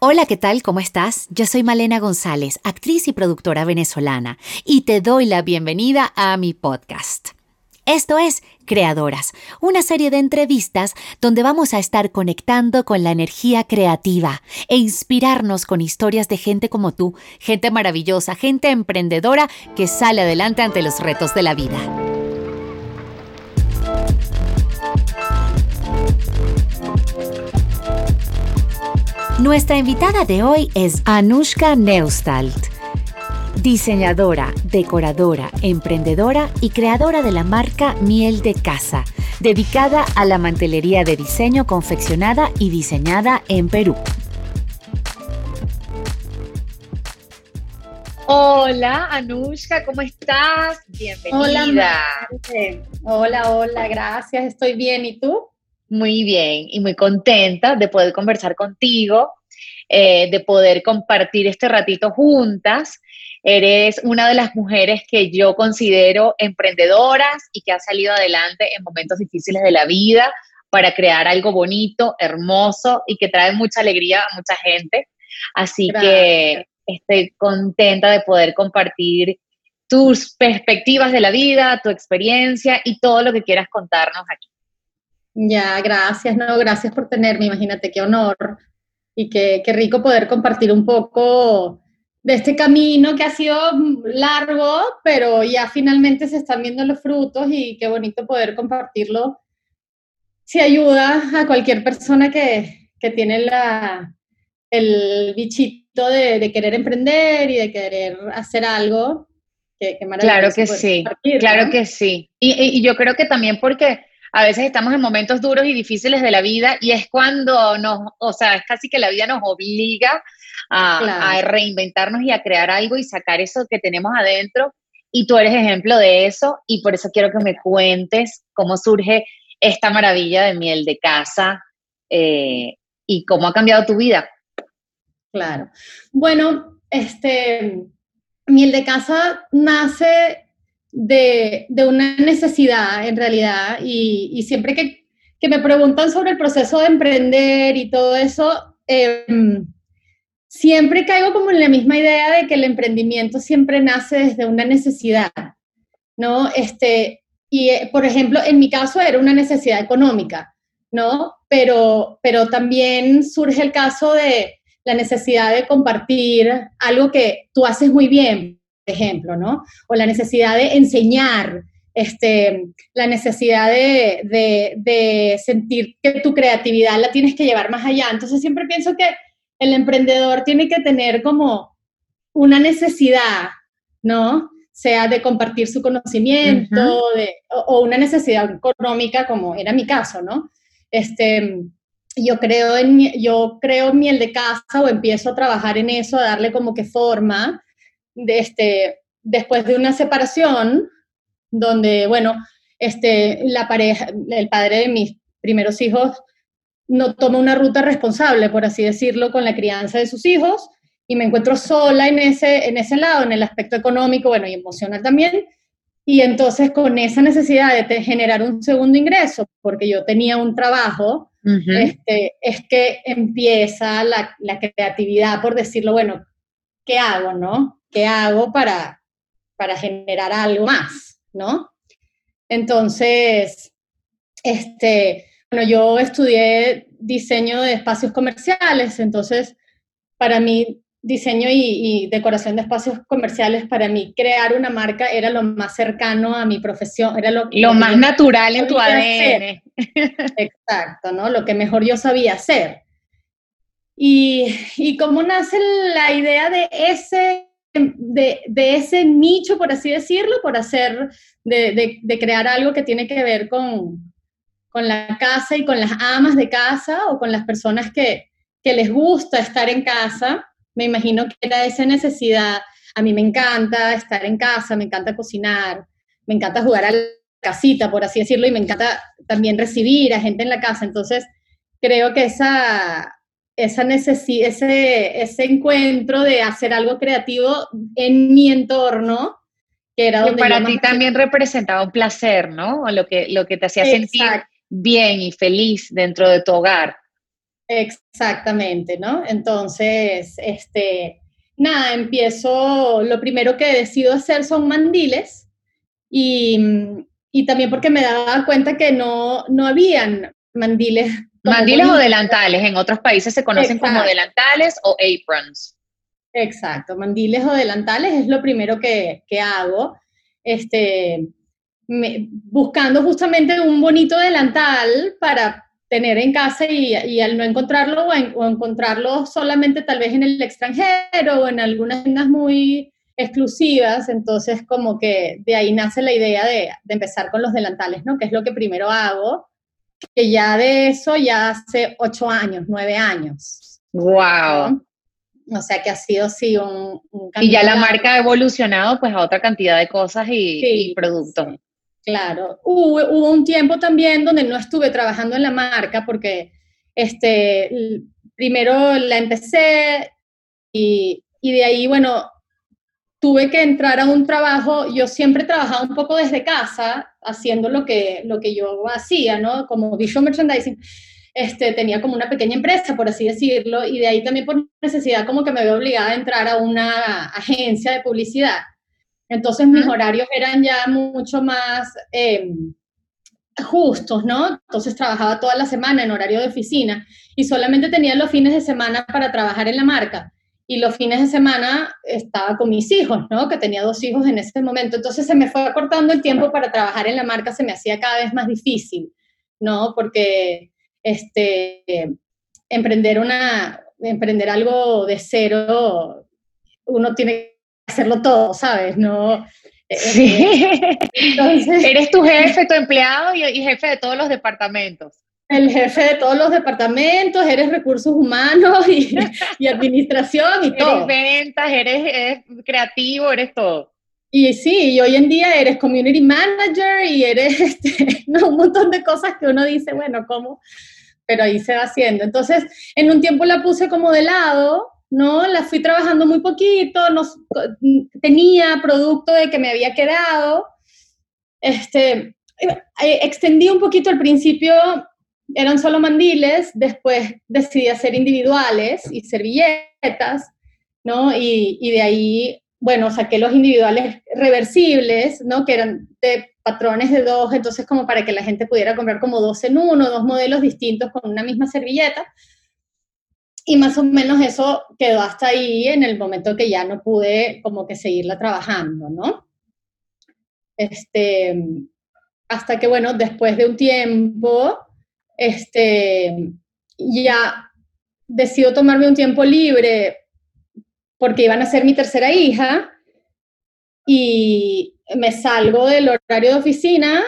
Hola, ¿qué tal? ¿Cómo estás? Yo soy Malena González, actriz y productora venezolana, y te doy la bienvenida a mi podcast. Esto es Creadoras, una serie de entrevistas donde vamos a estar conectando con la energía creativa e inspirarnos con historias de gente como tú, gente maravillosa, gente emprendedora que sale adelante ante los retos de la vida. Nuestra invitada de hoy es Anushka Neustalt, diseñadora, decoradora, emprendedora y creadora de la marca Miel de Casa, dedicada a la mantelería de diseño confeccionada y diseñada en Perú. Hola, Anushka, ¿cómo estás? Bienvenida. Hola, hola, hola, gracias, estoy bien. ¿Y tú? Muy bien y muy contenta de poder conversar contigo, eh, de poder compartir este ratito juntas. Eres una de las mujeres que yo considero emprendedoras y que ha salido adelante en momentos difíciles de la vida para crear algo bonito, hermoso y que trae mucha alegría a mucha gente. Así que estoy contenta de poder compartir tus perspectivas de la vida, tu experiencia y todo lo que quieras contarnos aquí. Ya, gracias, no, gracias por tenerme, imagínate qué honor y qué, qué rico poder compartir un poco de este camino que ha sido largo, pero ya finalmente se están viendo los frutos y qué bonito poder compartirlo. Si ayuda a cualquier persona que, que tiene la, el bichito de, de, querer emprender y de querer hacer algo, que, Claro que sí, claro que sí. Y, y, yo creo que también porque a veces estamos en momentos duros y difíciles de la vida y es cuando nos, o sea, es casi que la vida nos obliga a, reinventarnos y a crear algo y sacar eso que tenemos adentro. Y tú eres ejemplo de eso y por eso quiero que me cuentes cómo surge esta maravilla de miel de casa eh, y cómo ha cambiado tu vida. Claro. Bueno, este, miel de casa nace de, una necesidad en realidad y, siempre que, me preguntan sobre el proceso de emprender y todo eso, em, siempre caigo como en la misma idea de que el emprendimiento siempre nace desde una necesidad, ¿no? Este, y, eh, por ejemplo, en mi caso era una necesidad económica, ¿no? Pero, pero también surge el caso de la necesidad de compartir algo que tú haces muy bien, ejemplo, ¿no? O la necesidad de enseñar, este, la necesidad de, sentir que tu creatividad la tienes que llevar más allá. Entonces siempre pienso que el emprendedor tiene que tener como una necesidad, ¿no? Sea de compartir su conocimiento o, una necesidad económica, como era mi caso, ¿no? Este, yo creo en yo creo en miel de casa o empiezo a trabajar en eso, a darle como que forma de este, después de una separación, donde, bueno, este, la pareja, el padre de mis primeros hijos no toma una ruta responsable, por así decirlo, con la crianza de sus hijos, y me encuentro sola en ese, en ese lado, en el aspecto económico, bueno, y emocional también, y entonces con esa necesidad de generar un segundo ingreso, porque yo tenía un trabajo, este, es que empieza la, la, creatividad por decirlo, bueno, ¿qué hago, no? ¿Qué hago para, para generar algo más? ¿No? Entonces, este, bueno, yo estudié diseño de espacios comerciales, entonces para mí diseño y, decoración de espacios comerciales, para mí crear una marca era lo más cercano a mi profesión, era lo, lo más natural en tu ADN. Exacto, ¿no? Lo que mejor yo sabía hacer. Y, y cómo nace la idea de ese de, ese nicho, por así decirlo, por hacer, de, crear algo que tiene que ver con, con, la casa y con las amas de casa o con las personas que, que les gusta estar en casa. Me imagino que era esa necesidad. A mí me encanta estar en casa, me encanta cocinar, me encanta jugar a la casita, por así decirlo, y me encanta también recibir a gente en la casa. Entonces, creo que esa, esa ese, ese encuentro de hacer algo creativo en mi entorno, que era donde... para ti también representaba un placer, ¿no? Lo que, lo que te hacía sentir bien y feliz dentro de tu hogar. Exactamente, ¿no? Entonces, este, nada, empiezo, lo primero que decido hacer son mandiles y, y también porque me daba cuenta que no, no habían mandiles. Mandiles o delantales, en otros países se conocen como delantales o aprons. Exacto, mandiles o delantales es lo primero que, que hago. Este, buscando justamente un bonito delantal para tener en casa y, al no encontrarlo o, encontrarlo solamente tal vez en el extranjero o en algunas tiendas muy exclusivas, entonces como que de ahí nace la idea de, empezar con los delantales, ¿no? Que es lo que primero hago, que ya de eso ya hace ocho años, nueve años. ¡Wow! O sea que ha sido sí un, Y ya la marca ha evolucionado pues a otra cantidad de cosas y, productos. Claro, hubo, un tiempo también donde no estuve trabajando en la marca porque este, primero la empecé y, y de ahí, bueno, tuve que entrar a un trabajo, yo siempre he trabajado un poco desde casa, haciendo lo que, lo que yo hacía, ¿no? Como visual merchandising, este, tenía como una pequeña empresa, por así decirlo, y de ahí también por necesidad como que me veo obligada a entrar a una agencia de publicidad. Entonces mis horarios eran ya mucho más em, justos, ¿no? Entonces trabajaba toda la semana en horario de oficina y solamente tenía los fines de semana para trabajar en la marca. Y los fines de semana estaba con mis hijos, ¿no? Que tenía dos hijos en ese momento. Entonces se me fue acortando el tiempo para trabajar en la marca, se me hacía cada vez más difícil, ¿no? Porque este, emprender, una, emprender algo de cero, uno tiene hacerlo todo, ¿sabes? No. Eh, sí. Entonces, Eres tu jefe, tu empleado y, jefe de todos los departamentos. El jefe de todos los departamentos, eres recursos humanos y, y administración y todo. Eres ventas, eres, creativo, eres todo. Y sí, y hoy en día eres community manager y eres este, un montón de cosas que uno dice, bueno, ¿cómo? Pero ahí se va haciendo. Entonces, en un tiempo la puse como de lado ¿no? La fui trabajando muy poquito, no, tenía producto de que me había quedado. Este, eh, extendí un poquito al principio, eran solo mandiles, después decidí hacer individuales y servilletas, ¿no? Y, y de ahí, bueno, saqué los individuales reversibles, ¿no? Que eran de patrones de dos, entonces como para que la gente pudiera comprar como dos en uno, dos modelos distintos con una misma servilleta. Y más o menos eso quedó hasta ahí en el momento que ya no pude como que seguirla trabajando, ¿no? Este, hasta que, bueno, después de un tiempo, este, ya decido tomarme un tiempo libre porque iban a ser mi tercera hija y me salgo del horario de oficina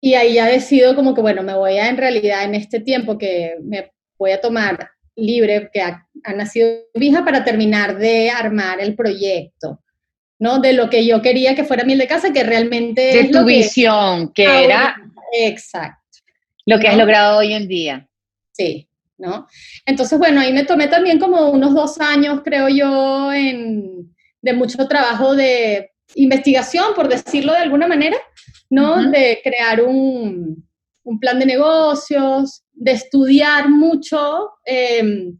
y ahí ya decido como que, bueno, me voy a en realidad en este tiempo que me voy a tomar libre que ha, nacido mi hija para terminar de armar el proyecto, ¿no? De lo que yo quería que fuera miel de casa, que realmente... De tu visión, que, era... Exacto. Lo que has logrado hoy en día. Sí, ¿no? Entonces, bueno, ahí me tomé también como unos dos años, creo yo, en, de mucho trabajo de investigación, por decirlo de alguna manera, ¿no? De crear un, un plan de negocios, de estudiar mucho, em,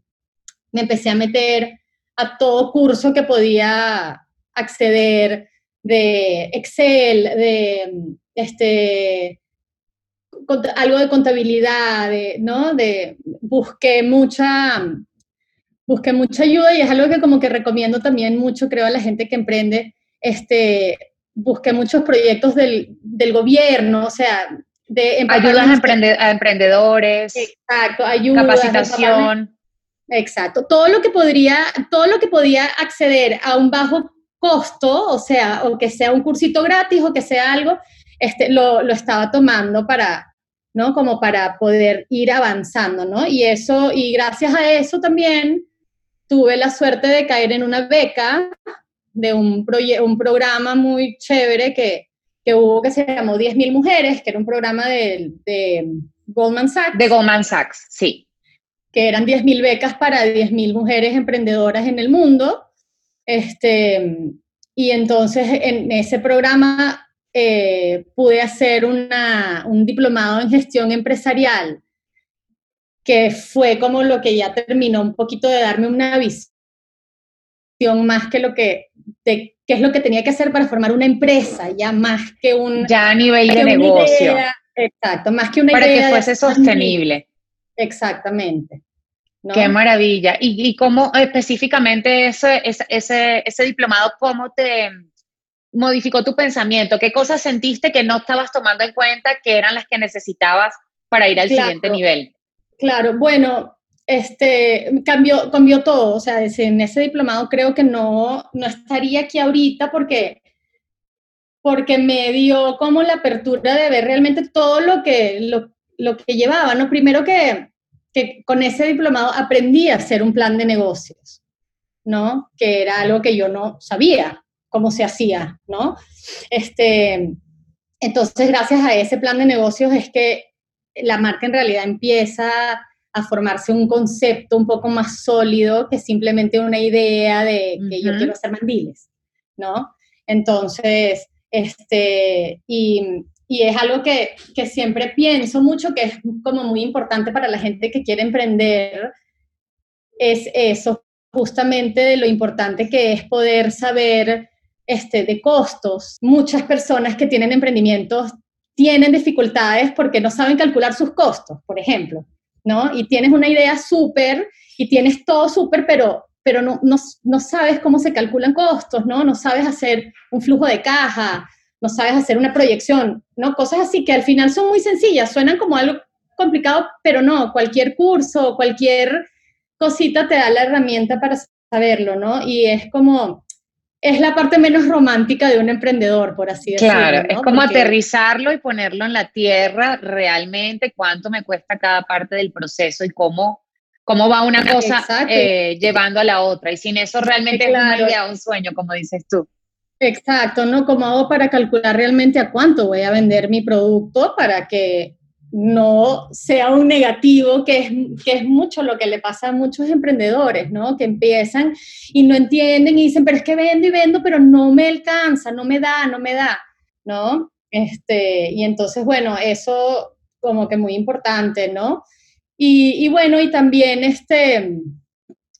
me empecé a meter a todo curso que podía acceder de Excel, de este, algo de contabilidad, ¿no? De, busqué mucha, busqué mucha ayuda y es algo que como que recomiendo también mucho, creo, a la gente que emprende, este, busqué muchos proyectos del, del gobierno, o sea, ayudas a, emprendedores. Exacto, ayuda. Capacitación. Exacto. Todo lo que podría, todo lo que podía acceder a un bajo costo, o sea, o que sea un cursito gratis o que sea algo, este, lo, lo estaba tomando para, ¿no? Como para poder ir avanzando, ¿no? Y eso, y gracias a eso también tuve la suerte de caer en una beca de un, un programa muy chévere que, que hubo que se llamó 10.000 Mujeres, que era un programa de, Goldman Sachs. De Goldman Sachs, sí. Que eran 10.000 becas para 10.000 mujeres emprendedoras en el mundo. Este, y entonces en ese programa eh, pude hacer una, un diplomado en gestión empresarial que fue como lo que ya terminó un poquito de darme una visión más que lo que, qué es lo que tenía que hacer para formar una empresa, ya más que un... Ya a nivel de negocio. exacto, más que una idea. Para que fuese sostenible. Exactamente. Qué maravilla. ¿Y, y cómo específicamente ese, ese, ese, diplomado, cómo te modificó tu pensamiento? ¿Qué cosas sentiste que no estabas tomando en cuenta que eran las que necesitabas para ir al siguiente nivel? Claro, bueno, este, cambió, cambió todo. O sea, en ese diplomado creo que no, no estaría aquí ahorita porque, porque me dio como la apertura de ver realmente todo lo que, lo, lo que llevaba, ¿no? Primero que que con ese diplomado aprendí a hacer un plan de negocios, ¿no? Que era algo que yo no sabía cómo se hacía, ¿no? Este, entonces, gracias a ese plan de negocios es que la marca en realidad empieza a formarse un concepto un poco más sólido que simplemente una idea de que yo quiero hacer mandiles, ¿no? Entonces, este, y, y es algo que, que, siempre pienso mucho, que es como muy importante para la gente que quiere emprender, es eso, justamente de lo importante que es poder saber este, de costos. Muchas personas que tienen emprendimientos tienen dificultades porque no saben calcular sus costos, por ejemplo, ¿no? Y tienes una idea súper y tienes todo súper, pero, pero no, no, no sabes cómo se calculan costos, ¿no? No sabes hacer un flujo de caja, no sabes hacer una proyección, ¿no? Cosas así que al final son muy sencillas, suenan como algo complicado, pero no, cualquier curso, cualquier cosita te da la herramienta para saberlo, ¿no? Y es como, es la parte menos romántica de un emprendedor, por así decirlo. Claro, es como aterrizarlo y ponerlo en la tierra realmente, cuánto me cuesta cada parte del proceso y cómo, cómo va una cosa eh, llevando a la otra. Y sin eso realmente es una idea, un sueño, como dices tú. Exacto, ¿no? ¿Cómo hago para calcular realmente a cuánto voy a vender mi producto para que no sea un negativo, que es, que es mucho lo que le pasa a muchos emprendedores, ¿no? Que empiezan y no entienden y dicen, pero es que vendo y vendo, pero no me alcanza, no me da, no me da, ¿no? Este, y entonces, bueno, eso como que muy importante, ¿no? Y, bueno, y también este,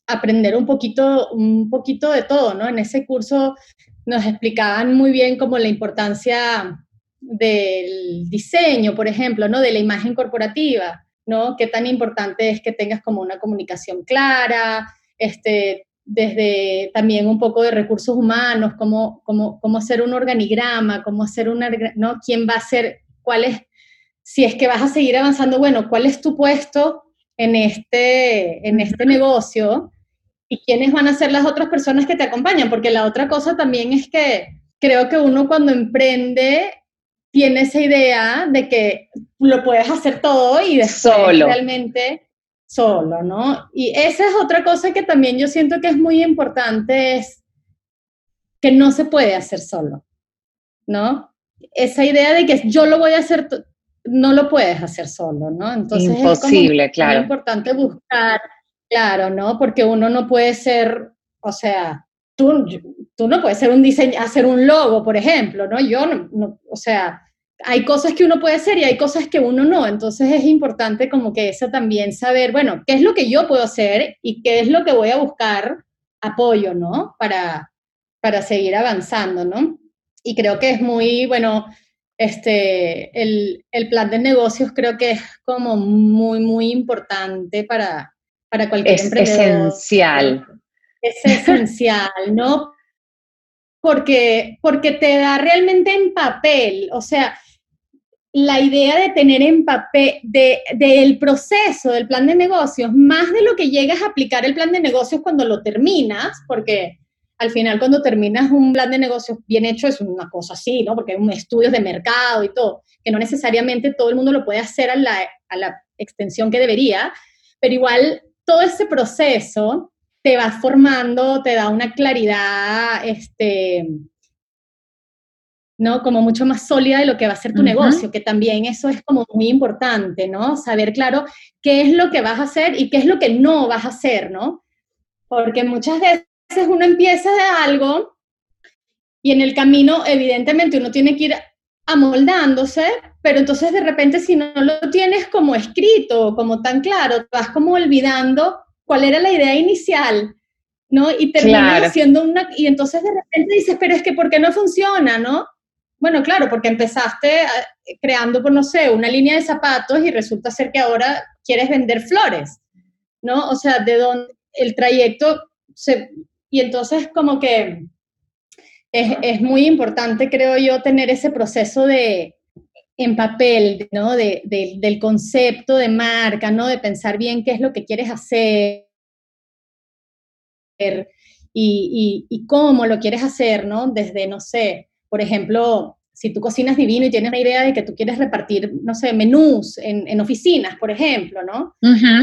aprender un poquito, un poquito de todo, ¿no? En ese curso nos explicaban muy bien como la importancia del diseño, por ejemplo, ¿no? De la imagen corporativa, ¿no? Qué tan importante es que tengas como una comunicación clara, este, desde también un poco de recursos humanos, cómo, cómo, cómo hacer un organigrama, cómo hacer una, ¿no? ¿Quién va a ser, cuál es, si es que vas a seguir avanzando, bueno, cuál es tu puesto en este, en este negocio, y quiénes van a ser las otras personas que te acompañan, porque la otra cosa también es que creo que uno cuando emprende tiene esa idea de que lo puedes hacer todo y después solo. realmente solo, ¿no? Y esa es otra cosa que también yo siento que es muy importante, es que no se puede hacer solo, ¿no? Esa idea de que yo lo voy a hacer, no lo puedes hacer solo, ¿no? Entonces Imposible, es claro. muy importante buscar Claro, ¿no? Porque uno no puede ser, o sea, tú, tú no puedes ser un diseño, hacer un logo, por ejemplo, ¿no? Yo no, o sea, hay cosas que uno puede hacer y hay cosas que uno no. Entonces es importante como que eso también saber, bueno, qué es lo que yo puedo hacer y qué es lo que voy a buscar apoyo, ¿no? Para, para seguir avanzando, ¿no? Y creo que es muy, bueno, este, el, el plan de negocios creo que es como muy, muy importante para, para cualquier es esencial. Es esencial, ¿no? Porque, porque te da realmente en papel, o sea, la idea de tener en papel, del proceso del plan de negocios, más de lo que llegas a aplicar el plan de negocios cuando lo terminas, porque al final cuando terminas un plan de negocios bien hecho es una cosa así, ¿no? Porque hay un estudios de mercado y todo, que no necesariamente todo el mundo lo puede hacer a la, a la extensión que debería, pero igual todo ese proceso te va formando, te da una claridad, este, ¿no? Como mucho más sólida de lo que va a ser tu negocio, que también eso es como muy importante, ¿no? Saber claro qué es lo que vas a hacer y qué es lo que no vas a hacer, ¿no? Porque muchas veces uno empieza de algo y en el camino, evidentemente, uno tiene que ir amoldándose, pero entonces de repente si no lo tienes como escrito, como tan claro, vas como olvidando cuál era la idea inicial, ¿no? Y terminas haciendo una, y entonces de repente dices, pero es que ¿por qué no funciona, no? Bueno, claro, porque empezaste eh, creando, por no sé, una línea de zapatos y resulta ser que ahora quieres vender flores, ¿no? O sea, de donde el trayecto se... Y entonces como que es, muy importante, creo yo, tener ese proceso de en papel, ¿no? De, del concepto de marca, ¿no? De pensar bien qué es lo que quieres hacer y, y, cómo lo quieres hacer, ¿no? Desde, no sé, por ejemplo, si tú cocinas divino y tienes una idea de que tú quieres repartir, no sé, menús en, en oficinas, por ejemplo, ¿no?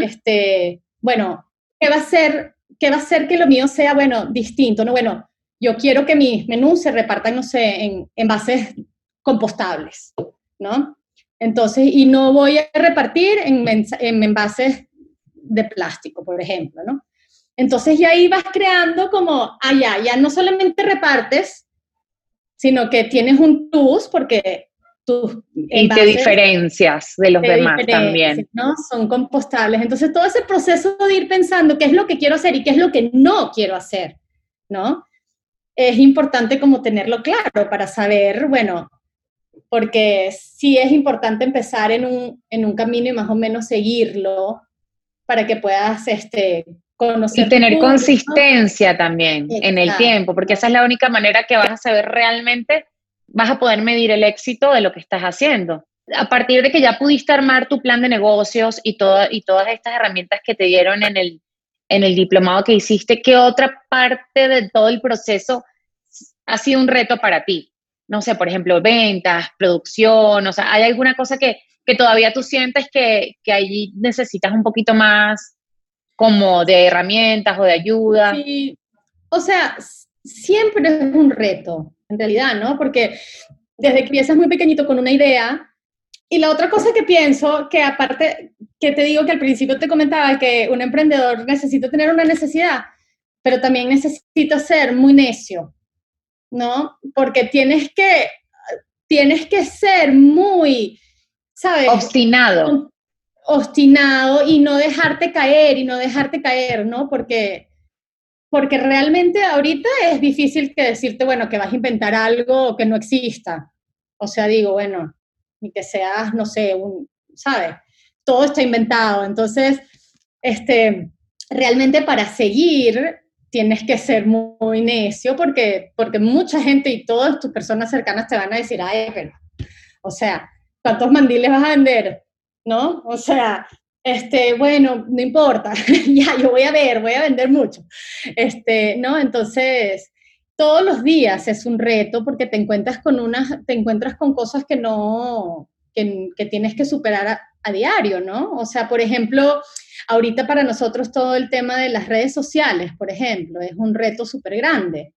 este, bueno, ¿qué va a ser? ¿Qué va a hacer que lo mío sea, bueno, distinto? No, bueno, yo quiero que mis menús se repartan, no sé, en envases compostables, ¿no? Entonces, y no voy a repartir en, en envases de plástico, por ejemplo, ¿no? Entonces ya ahí vas creando como, ah, ya, ya no solamente repartes, sino que tienes un tus porque tus y te diferencias de los demás también. ¿no? Son compostables. Entonces todo ese proceso de ir pensando qué es lo que quiero hacer y qué es lo que no quiero hacer, ¿no? es importante como tenerlo claro para saber, bueno, porque sí es importante empezar en un, en un camino y más o menos seguirlo para que puedas este, conocer. Y tener consistencia también en el tiempo, porque esa es la única manera que vas a saber realmente, vas a poder medir el éxito de lo que estás haciendo. A partir de que ya pudiste armar tu plan de negocios y, y todas estas herramientas que te dieron en el, en el diplomado que hiciste, ¿qué otra parte de todo el proceso ha sido un reto para ti? No sé, por ejemplo, ventas, producción, o sea, ¿hay alguna cosa que, que todavía tú sientes que, que allí necesitas un poquito más como de herramientas o de ayuda? O sea, siempre es un reto, en realidad, ¿no? Porque desde que empiezas muy pequeñito con una idea, y la otra cosa que pienso, que aparte, que te digo que al principio te comentaba que un emprendedor necesita tener una necesidad, pero también necesita ser muy necio, ¿no? Porque tienes que, tienes que ser muy, ¿sabes? Obstinado. Obstinado y no dejarte caer y no dejarte caer, ¿no? Porque, porque realmente ahorita es difícil que decirte, bueno, que vas a inventar algo que no exista. O sea, digo, bueno, ni que seas, no sé, un, ¿sabes? Todo está inventado. Entonces, este, realmente para seguir tienes que ser muy, necio porque, porque mucha gente y todas tus personas cercanas te van a decir, ay, pero, o sea, ¿cuántos mandiles vas a vender? ¿No? O sea, este, bueno, no importa, ya, yo voy a ver, voy a vender mucho. Este, ¿no? Entonces, todos los días es un reto porque te encuentras con unas, te encuentras con cosas que no, que, tienes que superar a, a, diario, ¿no? O sea, por ejemplo, ahorita para nosotros todo el tema de las redes sociales, por ejemplo, es un reto súper grande.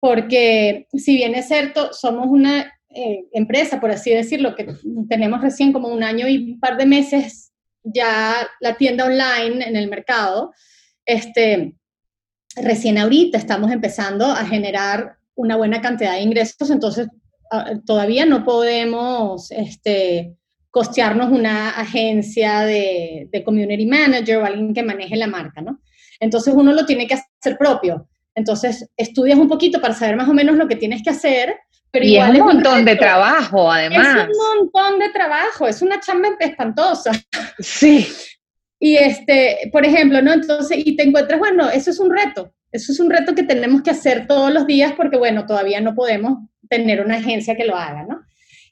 Porque si bien es cierto, somos una eh, empresa, por así decirlo, que tenemos recién como un año y un par de meses ya la tienda online en el mercado, este, recién ahorita estamos empezando a generar una buena cantidad de ingresos, entonces todavía no podemos este, costearnos una agencia de, de, community manager o alguien que maneje la marca, ¿no? Entonces uno lo tiene que hacer propio. Entonces estudias un poquito para saber más o menos lo que tienes que hacer, pero y es un montón de trabajo, además. Es un montón de trabajo, es una chamba espantosa. Sí. Y este, por ejemplo, ¿no? Entonces, y te encuentras, bueno, eso es un reto, eso es un reto que tenemos que hacer todos los días porque, bueno, todavía no podemos tener una agencia que lo haga, ¿no?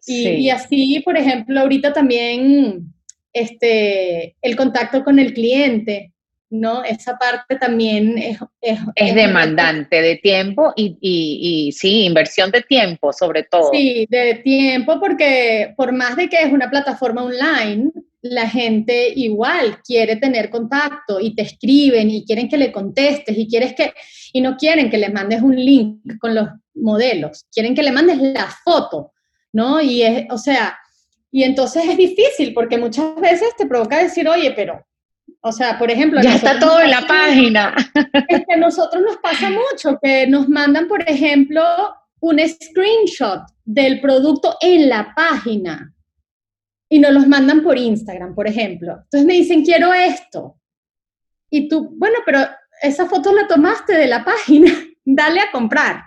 Y, y así, por ejemplo, ahorita también este, el contacto con el cliente, ¿no? Esa parte también es... Es, es demandante de tiempo y, y, y, sí, inversión de tiempo sobre todo. Sí, de tiempo porque por más de que es una plataforma online, la gente igual quiere tener contacto y te escriben y quieren que le contestes y quieres que y no quieren que les mandes un link con los modelos, quieren que le mandes la foto, ¿no? Y es, o sea, y entonces es difícil porque muchas veces te provoca decir, "Oye, pero o sea, por ejemplo, ya está todo en la página. Es que a nosotros nos pasa mucho que nos mandan, por ejemplo, un screenshot del producto en la página y nos los mandan por Instagram, por ejemplo. Entonces me dicen, quiero esto. Y tú, bueno, pero esa foto la tomaste de la página, dale a comprar,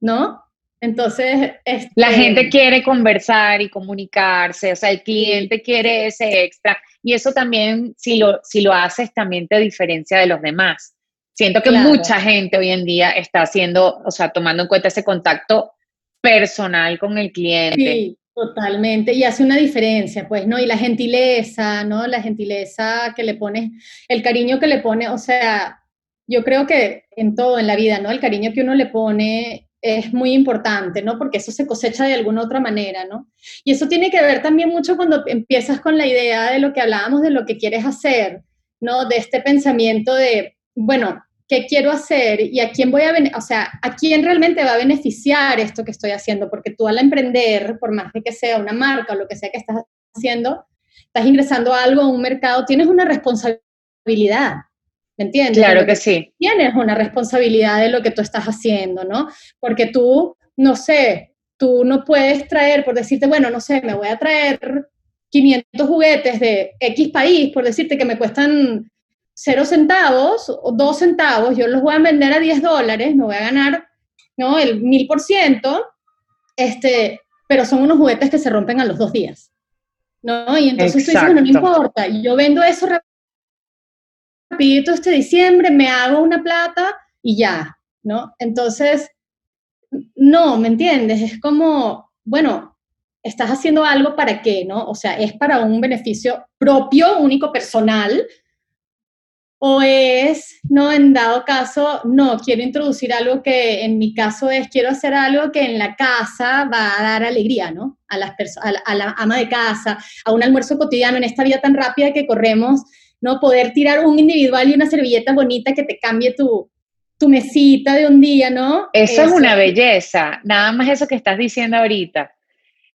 ¿no? Entonces, este, la gente quiere conversar y comunicarse, o sea, el cliente quiere ese extra y eso también, si lo, si lo haces, también te diferencia de los demás. Siento que mucha gente hoy en día está haciendo, o sea, tomando en cuenta ese contacto personal con el cliente. Sí, totalmente, y hace una diferencia, pues, ¿no? Y la gentileza, ¿no? La gentileza que le pones, el cariño que le pone, o sea, yo creo que en todo en la vida, ¿no? El cariño que uno le pone es muy importante, ¿no? Porque eso se cosecha de alguna otra manera, ¿no? Y eso tiene que ver también mucho cuando empiezas con la idea de lo que hablábamos, de lo que quieres hacer, ¿no? De este pensamiento de, bueno, ¿qué quiero hacer? Y a quién voy a, o sea, a quién realmente va a beneficiar esto que estoy haciendo, porque tú al emprender, por más de que sea una marca o lo que sea que estás haciendo, estás ingresando a algo, a un mercado, tienes una responsabilidad, ¿Me entiendes? Claro que sí. Tienes una responsabilidad de lo que tú estás haciendo, ¿no? Porque tú, no sé, tú no puedes traer, por decirte, bueno, no sé, me voy a traer 500 juguetes de X país, por decirte que me cuestan 0 centavos o 2 centavos, yo los voy a vender a 10 dólares, me voy a ganar, ¿no? El 1000%, este, pero son unos juguetes que se rompen a los dos días, ¿no? Y entonces tú dices, bueno, no importa, yo vendo eso rapidito este diciembre, me hago una plata y ya, ¿no? Entonces, no, ¿me entiendes? Es como, bueno, estás haciendo algo para qué, ¿no? O sea, es para un beneficio propio, único, personal, o es, no, en dado caso, no, quiero introducir algo que en mi caso es, quiero hacer algo que en la casa va a dar alegría, ¿no? A, las a, a la ama de casa, a un almuerzo cotidiano en esta vida tan rápida que corremos ¿no? Poder tirar un individual y una servilleta bonita que te cambie tu, tu mesita de un día, ¿no? Eso, es una belleza, nada más eso que estás diciendo ahorita.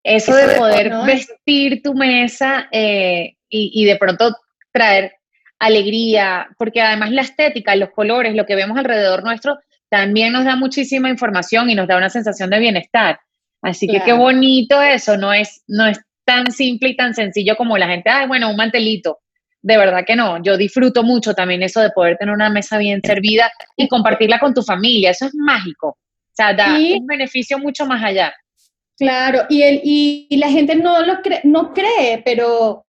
Eso, de poder vestir tu mesa eh, y, y de pronto traer alegría, porque además la estética, los colores, lo que vemos alrededor nuestro, también nos da muchísima información y nos da una sensación de bienestar. Así que qué bonito eso, no es, no es tan simple y tan sencillo como la gente, ay, bueno, un mantelito de verdad que no. Yo disfruto mucho también eso de poder tener una mesa bien servida y compartirla con tu familia. Eso es mágico. O sea, da un beneficio mucho más allá. Claro, y, el, y, la gente no lo cree, no cree, pero,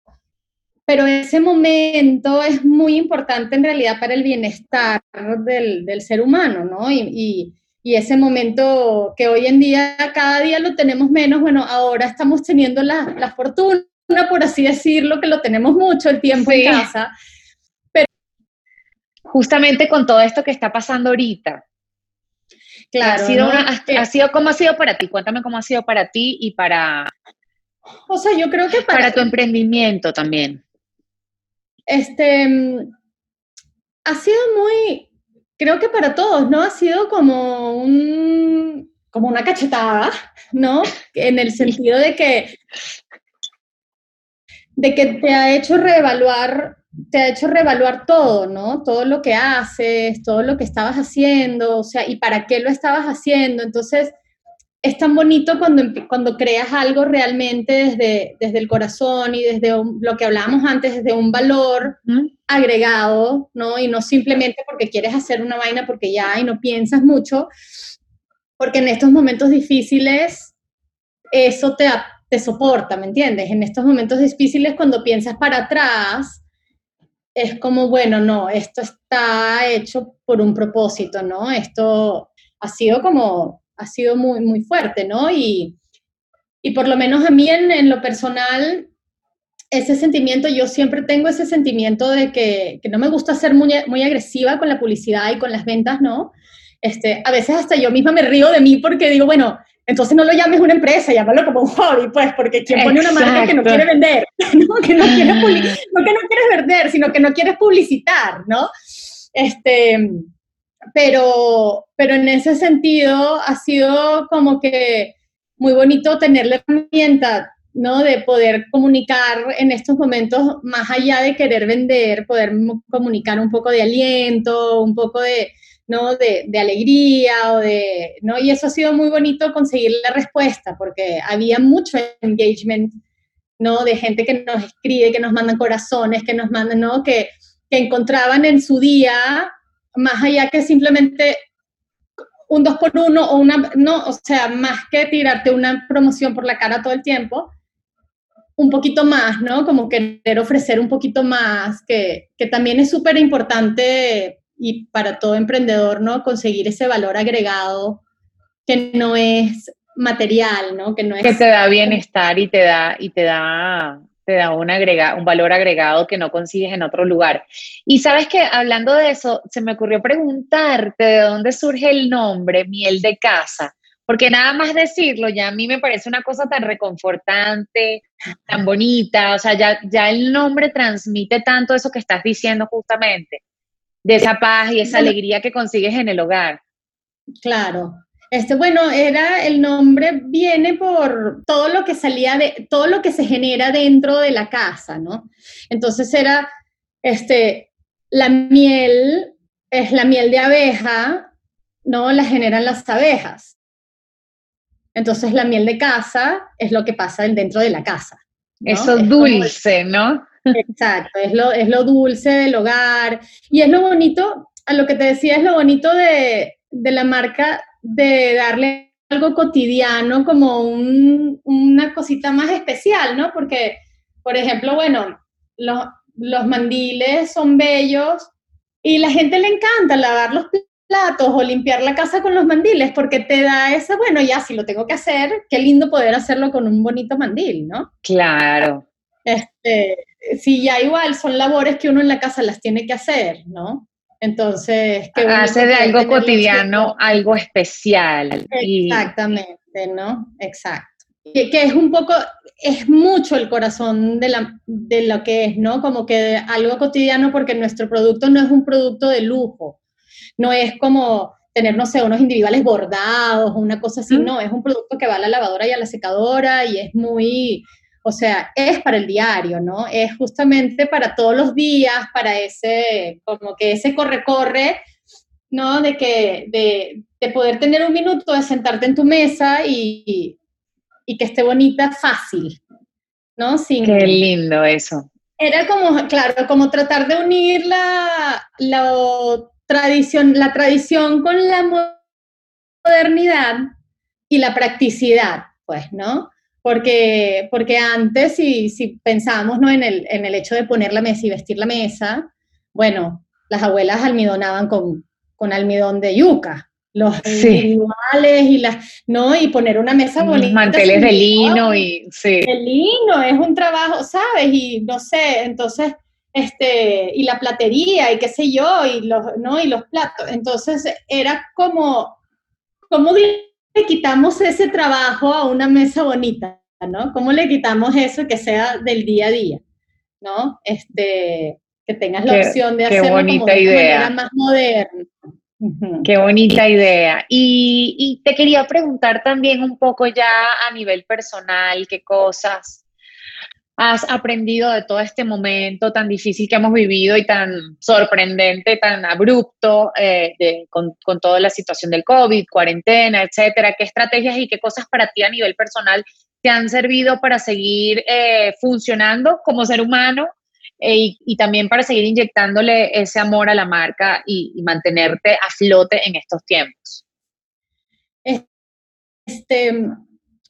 pero ese momento es muy importante en realidad para el bienestar del, ser humano, ¿no? Y, y, ese momento que hoy en día, cada día lo tenemos menos, bueno, ahora estamos teniendo la, la fortuna por así decirlo, que lo tenemos mucho el tiempo en casa. Pero justamente con todo esto que está pasando ahorita. Claro. Ha sido, ha, sido ¿Cómo ha sido para ti? Cuéntame cómo ha sido para ti y para... O sea, yo creo que para... Para tu emprendimiento también. Este... Ha sido muy... Creo que para todos, ¿no? Ha sido como un como una cachetada, ¿no? En el sentido de que de que te ha hecho reevaluar, te ha hecho reevaluar todo, ¿no? Todo lo que haces, todo lo que estabas haciendo, o sea, y para qué lo estabas haciendo. Entonces, es tan bonito cuando, cuando creas algo realmente desde, desde el corazón y desde lo que hablábamos antes, desde un valor agregado, ¿no? Y no simplemente porque quieres hacer una vaina porque ya y no piensas mucho, porque en estos momentos difíciles eso te, te soporta, ¿me entiendes? En estos momentos difíciles, cuando piensas para atrás, es como, bueno, no, esto está hecho por un propósito, ¿no? Esto ha sido como, ha sido muy, muy fuerte, ¿no? Y, y por lo menos a mí en, en, lo personal, ese sentimiento, yo siempre tengo ese sentimiento de que, que, no me gusta ser muy, muy agresiva con la publicidad y con las ventas, ¿no? Este, a veces hasta yo misma me río de mí porque digo, bueno, entonces no lo llames una empresa, llámalo como un hobby, pues, porque quien pone una marca que no quiere vender, ¿no? Que, no quiere no que no quieres vender, sino que no quieres publicitar, ¿no? Este, pero, pero en ese sentido ha sido como que muy bonito tener la herramienta, ¿no? De poder comunicar en estos momentos, más allá de querer vender, poder comunicar un poco de aliento, un poco de, ¿no? De, alegría o de, ¿no? Y eso ha sido muy bonito conseguir la respuesta porque había mucho engagement, ¿no? De gente que nos escribe, que nos mandan corazones, que nos mandan, ¿no? Que, que encontraban en su día, más allá que simplemente un dos por uno o una, no, o sea, más que tirarte una promoción por la cara todo el tiempo, un poquito más, ¿no? Como querer ofrecer un poquito más, que, que también es súper importante y para todo emprendedor, ¿no? Conseguir ese valor agregado que no es material, ¿no? Que no es... Que te da bienestar y te da, y te da, te da un, agrega, un valor agregado que no consigues en otro lugar. Y sabes que hablando de eso, se me ocurrió preguntarte de dónde surge el nombre Miel de Casa. Porque nada más decirlo, ya a mí me parece una cosa tan reconfortante, tan bonita, o sea, ya, ya el nombre transmite tanto eso que estás diciendo justamente de esa paz y esa alegría que consigues en el hogar. Claro. Este, bueno, era el nombre viene por todo lo que salía de todo lo que se genera dentro de la casa, ¿no? Entonces era este la miel es la miel de abeja, ¿no? La generan las abejas. Entonces la miel de casa es lo que pasa dentro de la casa. Eso es dulce, ¿no? Exacto, es lo, es lo dulce del hogar. Y es lo bonito, a lo que te decía, es lo bonito de, la marca de darle algo cotidiano como una cosita más especial, ¿no? Porque, por ejemplo, bueno, los, los mandiles son bellos y la gente le encanta lavar los platos o limpiar la casa con los mandiles porque te da ese, bueno, ya si lo tengo que hacer, qué lindo poder hacerlo con un bonito mandil, ¿no? Claro. Este, sí, ya igual son labores que uno en la casa las tiene que hacer, ¿no? Entonces, que hace de algo cotidiano algo especial. Exactamente, ¿no? Exacto. Que, que, es un poco, es mucho el corazón de, la, de lo que es, ¿no? Como que algo cotidiano porque nuestro producto no es un producto de lujo, no es como tener, no sé, unos individuales bordados o una cosa así, no, es un producto que va a la lavadora y a la secadora y es muy, o sea, es para el diario, ¿no? Es justamente para todos los días, para ese, como que ese corre-corre, ¿no? De que, de, poder tener un minuto de sentarte en tu mesa y, que esté bonita fácil, ¿no? Sin, Qué lindo eso. Era como, claro, como tratar de unir la, la, tradición, la tradición con la modernidad y la practicidad, pues, ¿no? Porque, porque antes, si, si pensábamos ¿no? en, el, en el hecho de poner la mesa y vestir la mesa, bueno, las abuelas almidonaban con, con almidón de yuca, los individuales y las, ¿no? Y poner una mesa bonita. Manteles de lino y, sí. De lino, es un trabajo, ¿sabes? Y no sé, entonces, este, y la platería y qué sé yo, y los, ¿no? Y los platos. Entonces, era como, como le quitamos ese trabajo a una mesa bonita, ¿no? ¿Cómo le quitamos eso que sea del día a día, ¿no? Este, que tengas la opción de hacerlo como de idea. manera más moderna. Qué bonita idea. Y, y, te quería preguntar también un poco ya a nivel personal, qué cosas has aprendido de todo este momento tan difícil que hemos vivido y tan sorprendente, tan abrupto eh, con, toda la situación del COVID, cuarentena, etcétera? ¿Qué estrategias y qué cosas para ti a nivel personal te han servido para seguir eh, funcionando como ser humano eh, y, también para seguir inyectándole ese amor a la marca y, y mantenerte a flote en estos tiempos? Este,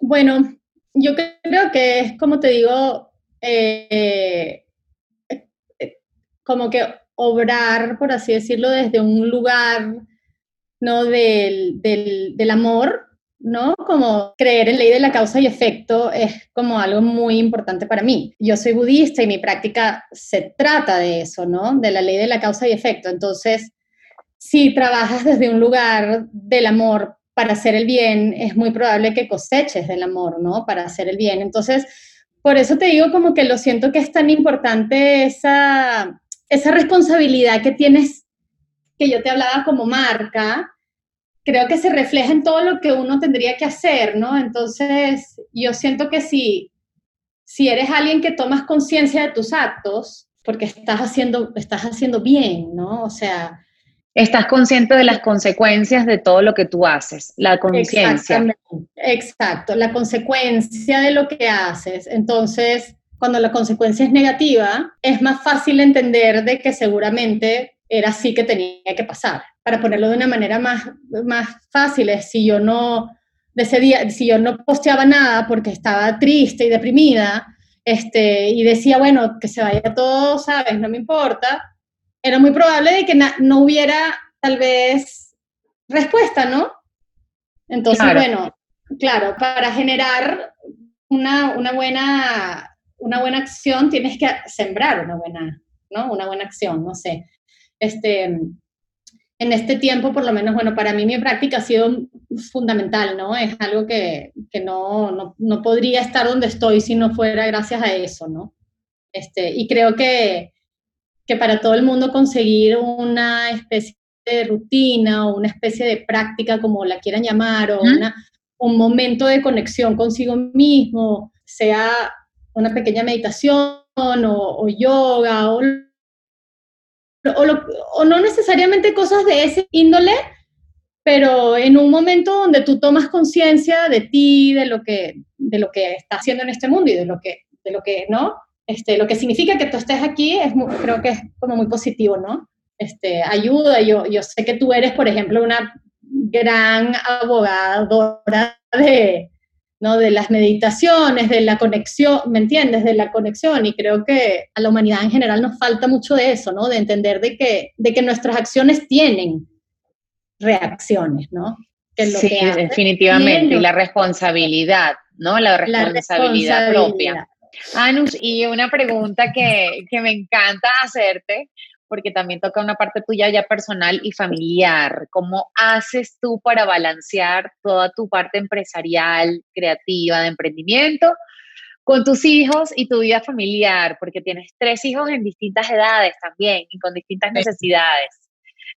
bueno, yo creo que es como te digo, eh, eh, como que obrar, por así decirlo, desde un lugar, ¿no? Del, del, amor, ¿no? Como creer en ley de la causa y efecto es como algo muy importante para mí. Yo soy budista y mi práctica se trata de eso, ¿no? De la ley de la causa y efecto. Entonces, si trabajas desde un lugar del amor para hacer el bien, es muy probable que coseches del amor, ¿no? Para hacer el bien. Entonces, por eso te digo como que lo siento que es tan importante esa, esa responsabilidad que tienes, que yo te hablaba como marca, creo que se refleja en todo lo que uno tendría que hacer, ¿no? Entonces, yo siento que si, si eres alguien que tomas conciencia de tus actos, porque estás haciendo, estás haciendo bien, ¿no? O sea, Estás consciente de las consecuencias de todo lo que tú haces, la conciencia. Exacto, la consecuencia de lo que haces. Entonces, cuando la consecuencia es negativa, es más fácil entender de que seguramente era así que tenía que pasar. Para ponerlo de una manera más, más fácil, es si yo no, de ese día, si yo no posteaba nada porque estaba triste y deprimida, este, y decía, bueno, que se vaya todo, ¿sabes? No me importa, era muy probable de que no hubiera tal vez respuesta, ¿no? Entonces, bueno, claro, para generar una, una, buena, una buena acción tienes que sembrar una buena, ¿no? Una buena acción, no sé. Este, en este tiempo, por lo menos, bueno, para mí mi práctica ha sido fundamental, ¿no? Es algo que, que no, no, no, podría estar donde estoy si no fuera gracias a eso, ¿no? Este, y creo que, que para todo el mundo conseguir una especie de rutina o una especie de práctica, como la quieran llamar, o un momento de conexión consigo mismo, sea una pequeña meditación o, yoga o, o, no necesariamente cosas de ese índole, pero en un momento donde tú tomas conciencia de ti, de lo que de lo que estás haciendo en este mundo y de lo que de lo que no, este, lo que significa que tú estés aquí es creo que es como muy positivo, ¿no? Este, ayuda, yo, yo sé que tú eres, por ejemplo, una gran abogadora de, ¿no? de las meditaciones, de la conexión, ¿me entiendes? De la conexión y creo que a la humanidad en general nos falta mucho de eso, ¿no? De entender de que, de que nuestras acciones tienen reacciones, ¿no? sí, definitivamente, y la responsabilidad, ¿no? La responsabilidad, propia. Anus, y una pregunta que, que, me encanta hacerte, porque también toca una parte tuya ya personal y familiar. ¿Cómo haces tú para balancear toda tu parte empresarial, creativa, de emprendimiento, con tus hijos y tu vida familiar? Porque tienes tres hijos en distintas edades también y con distintas necesidades.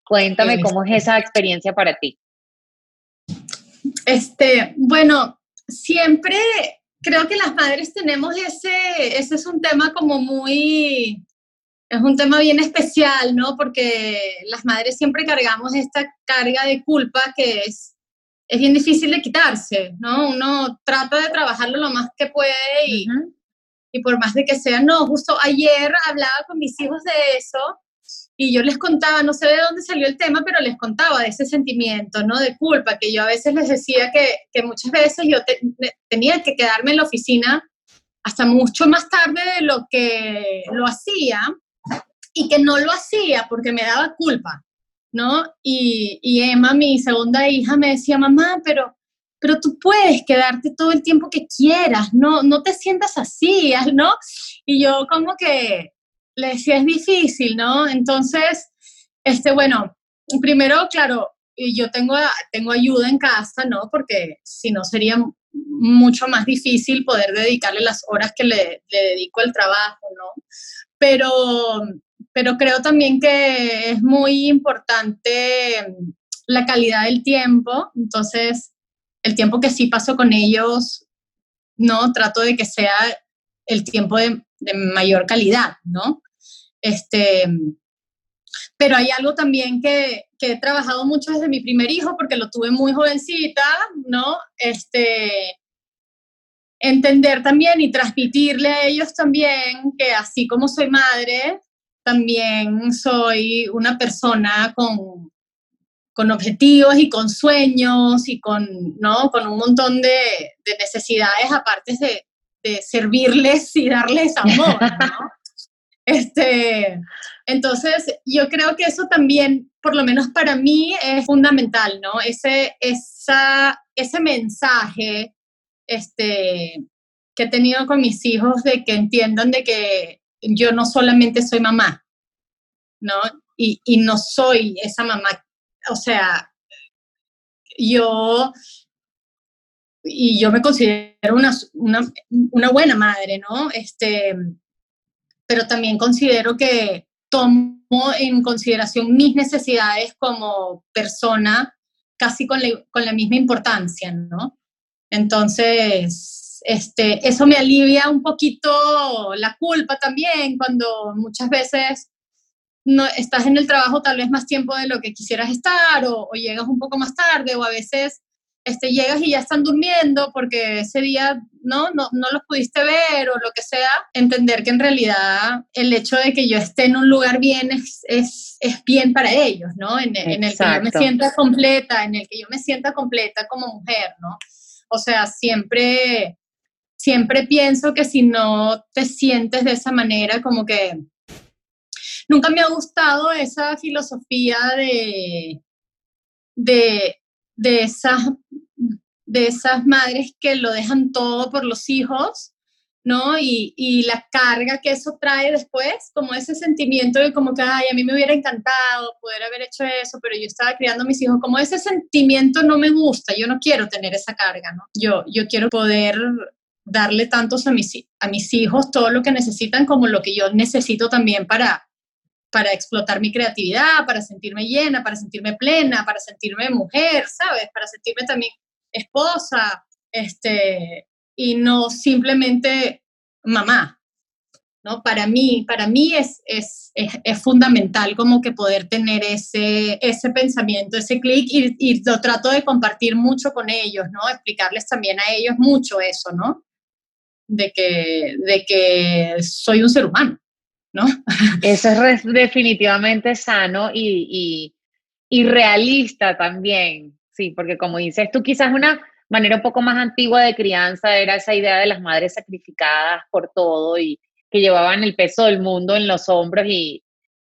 Cuéntame cómo es esa experiencia para ti. Este, bueno, siempre creo que las madres tenemos ese, ese es un tema como muy, es un tema bien especial, ¿no? Porque las madres siempre cargamos esta carga de culpa que es, es bien difícil de quitarse, ¿no? Uno trata de trabajarlo lo más que puede y, y por más de que sea, no, justo ayer hablaba con mis hijos de eso y yo les contaba, no sé de dónde salió el tema, pero les contaba de ese sentimiento, ¿no? De culpa, que yo a veces les decía que, que muchas veces yo tenía que quedarme en la oficina hasta mucho más tarde de lo que lo hacía y que no lo hacía porque me daba culpa, ¿no? Y, y Emma, mi segunda hija, me decía, mamá, pero, pero tú puedes quedarte todo el tiempo que quieras, no, no te sientas así, ¿no? Y yo como que le decía, es difícil, ¿no? Entonces, este, bueno, primero, claro, yo tengo, tengo ayuda en casa, ¿no? Porque si no sería mucho más difícil poder dedicarle las horas que le, le dedico al trabajo, ¿no? Pero, pero creo también que es muy importante la calidad del tiempo, entonces el tiempo que sí paso con ellos, no trato de que sea el tiempo de, de mayor calidad, ¿no? Este, pero hay algo también que, que, he trabajado mucho desde mi primer hijo, porque lo tuve muy jovencita, ¿no? Este, entender también y transmitirle a ellos también que así como soy madre, también soy una persona con, con objetivos y con sueños y con, ¿no? con un montón de, de necesidades aparte de, de servirles y darles amor, ¿no? Este, entonces, yo creo que eso también, por lo menos para mí, es fundamental, ¿no? Ese, esa, ese mensaje este, que he tenido con mis hijos de que entiendan de que yo no solamente soy mamá, ¿no? Y, y no soy esa mamá, o sea, yo y yo me considero una, una, una, buena madre, ¿no? Este, pero también considero que tomo en consideración mis necesidades como persona casi con, con la misma importancia, ¿no? Entonces, este, eso me alivia un poquito la culpa también cuando muchas veces no estás en el trabajo tal vez más tiempo de lo que quisieras estar o, llegas un poco más tarde o a veces este, llegas y ya están durmiendo porque ese día ¿no? No, no los pudiste ver o lo que sea, entender que en realidad el hecho de que yo esté en un lugar bien es, es, es bien para ellos, ¿no? En, en, el que yo me sienta completa, en el que yo me sienta completa como mujer, ¿no? O sea, siempre, siempre pienso que si no te sientes de esa manera, como que nunca me ha gustado esa filosofía de, de, de, esas, de esas madres que lo dejan todo por los hijos, ¿no? Y, y, la carga que eso trae después, como ese sentimiento de como que, ay, a mí me hubiera encantado poder haber hecho eso, pero yo estaba criando a mis hijos, como ese sentimiento no me gusta, yo no quiero tener esa carga, ¿no? Yo, yo quiero poder darle tantos a mis, a mis hijos todo lo que necesitan como lo que yo necesito también para, para explotar mi creatividad, para sentirme llena, para sentirme plena, para sentirme mujer, ¿sabes? Para sentirme también esposa, este, y no simplemente mamá. ¿no? Para mí, para mí es, es, es, fundamental como que poder tener ese, ese pensamiento, ese clic y, y, lo trato de compartir mucho con ellos, ¿no? Explicarles también a ellos mucho eso, ¿no? De que, de que soy un ser humano, ¿no? Eso es definitivamente sano y, y, y, realista también, sí, porque como dices tú, quizás una manera un poco más antigua de crianza era esa idea de las madres sacrificadas por todo y que llevaban el peso del mundo en los hombros y,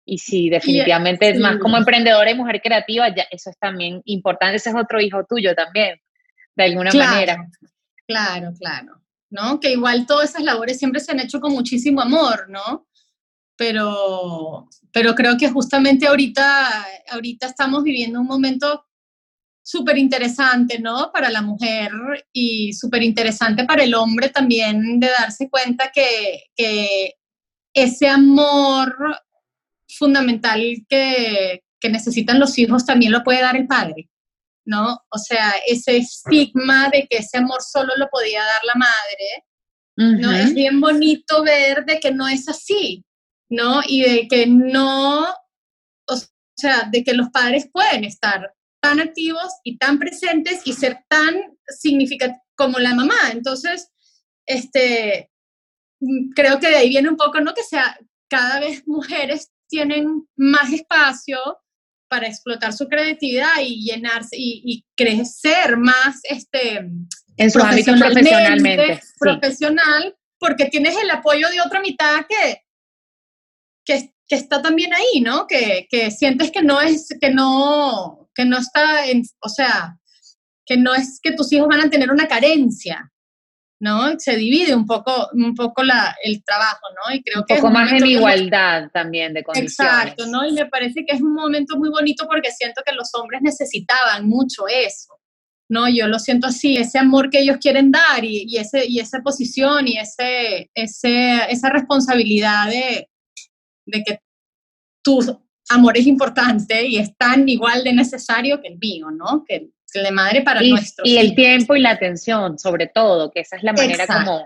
y sí, definitivamente es más como emprendedora y mujer creativa, ya, eso es también importante, ese es otro hijo tuyo también, de alguna manera. Claro, claro, ¿no? Que igual todas esas labores siempre se han hecho con muchísimo amor, ¿no? Pero, pero creo que justamente ahorita, ahorita estamos viviendo un momento súper interesante, ¿no? Para la mujer y súper interesante para el hombre también de darse cuenta que, que ese amor fundamental que, que, necesitan los hijos también lo puede dar el padre, ¿no? O sea, ese estigma de que ese amor solo lo podía dar la madre, ¿no? Es bien bonito ver de que no es así, ¿no? Y de que no, o sea, de que los padres pueden estar tan activos y tan presentes y ser tan significativos como la mamá. Entonces, este, mm, creo que de ahí viene un poco, ¿no? Que sea, cada vez mujeres tienen más espacio para explotar su creatividad y llenarse y, crecer más este, en su profesionalmente, profesional, porque tienes el apoyo de otra mitad que, que, está también ahí, ¿no? Que, sientes que no es, que no, que no está, en, o sea, que no es que tus hijos van a tener una carencia, ¿no? Se divide un poco, un poco la, el trabajo, ¿no? Y creo que un poco más en igualdad también de condiciones. Exacto, ¿no? Y me parece que es un momento muy bonito porque siento que los hombres necesitaban mucho eso, ¿no? Yo lo siento así, ese amor que ellos quieren dar y, y ese, y esa posición y ese, ese, esa responsabilidad de, de que tu amor es importante y es tan igual de necesario que el mío, ¿no? Que, el de madre para y, nuestros Y el tiempo y la atención, sobre todo, que esa es la manera como,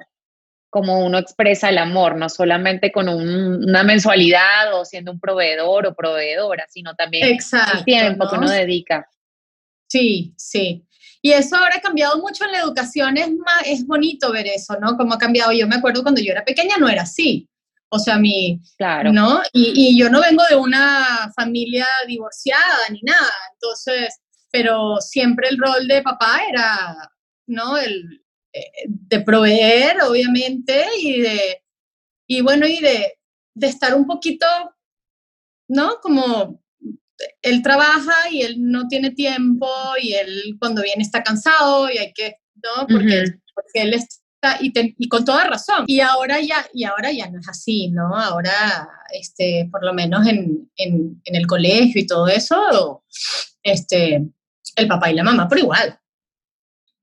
como uno expresa el amor, no solamente con una mensualidad o siendo un proveedor o proveedora, sino también el tiempo que uno dedica. Sí, sí. Y eso ahora ha cambiado mucho en la educación, es, más, es bonito ver eso, ¿no? Como ha cambiado. Yo me acuerdo cuando yo era pequeña no era así. O sea, mi, claro. ¿no? Y, y, yo no vengo de una familia divorciada ni nada, entonces, pero siempre el rol de papá era, ¿no? El, eh, de proveer, obviamente, y de, y bueno, y de, de estar un poquito, ¿no? Como él trabaja y él no tiene tiempo y él cuando viene está cansado y hay que, ¿no? Porque, porque él es y, con toda razón. Y ahora ya, y ahora ya no es así, ¿no? Ahora, este, por lo menos en, en, el colegio y todo eso, este, el papá y la mamá por igual.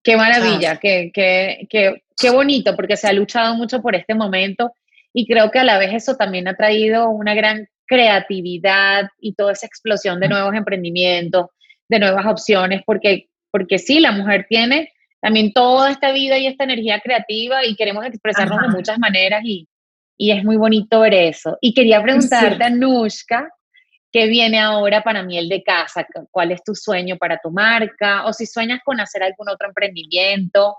Qué maravilla, qué, qué, qué, qué bonito, porque se ha luchado mucho por este momento y creo que a la vez eso también ha traído una gran creatividad y toda esa explosión de nuevos emprendimientos, de nuevas opciones, porque, porque sí, la mujer tiene también toda esta vida y esta energía creativa y queremos expresarnos de muchas maneras y, y, es muy bonito ver eso. Y quería preguntarte, Anushka, ¿Qué viene ahora para miel de casa? ¿Cuál es tu sueño para tu marca? O si sueñas con hacer algún otro emprendimiento.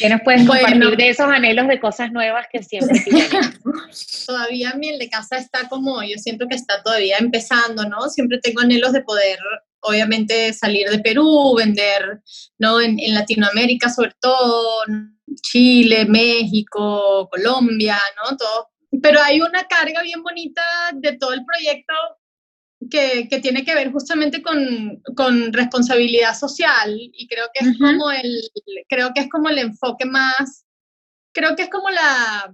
¿Qué nos puedes compartir de esos anhelos de cosas nuevas que siempre todavía miel de casa está como, yo siento que está todavía empezando, ¿no? Siempre tengo anhelos de poder, obviamente, salir de Perú, vender, ¿no? En, en Latinoamérica sobre todo, Chile, México, Colombia, ¿no? Todo pero hay una carga bien bonita de todo el proyecto que, que tiene que ver justamente con, con, responsabilidad social y creo que es como el creo que es como el enfoque más creo que es como la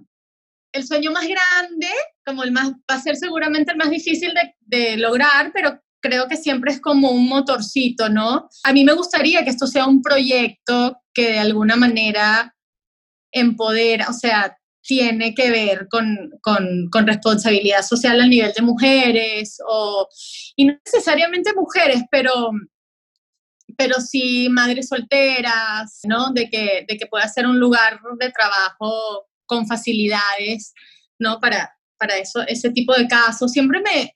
el sueño más grande como el más va a ser seguramente el más difícil de, de lograr pero creo que siempre es como un motorcito no a mí me gustaría que esto sea un proyecto que de alguna manera empodera o sea tiene que ver con, con, responsabilidad social a nivel de mujeres, o, y no necesariamente mujeres, pero, pero sí madres solteras, ¿no? De que, de que pueda ser un lugar de trabajo con facilidades, ¿no? Para, para eso, ese tipo de casos. Siempre me,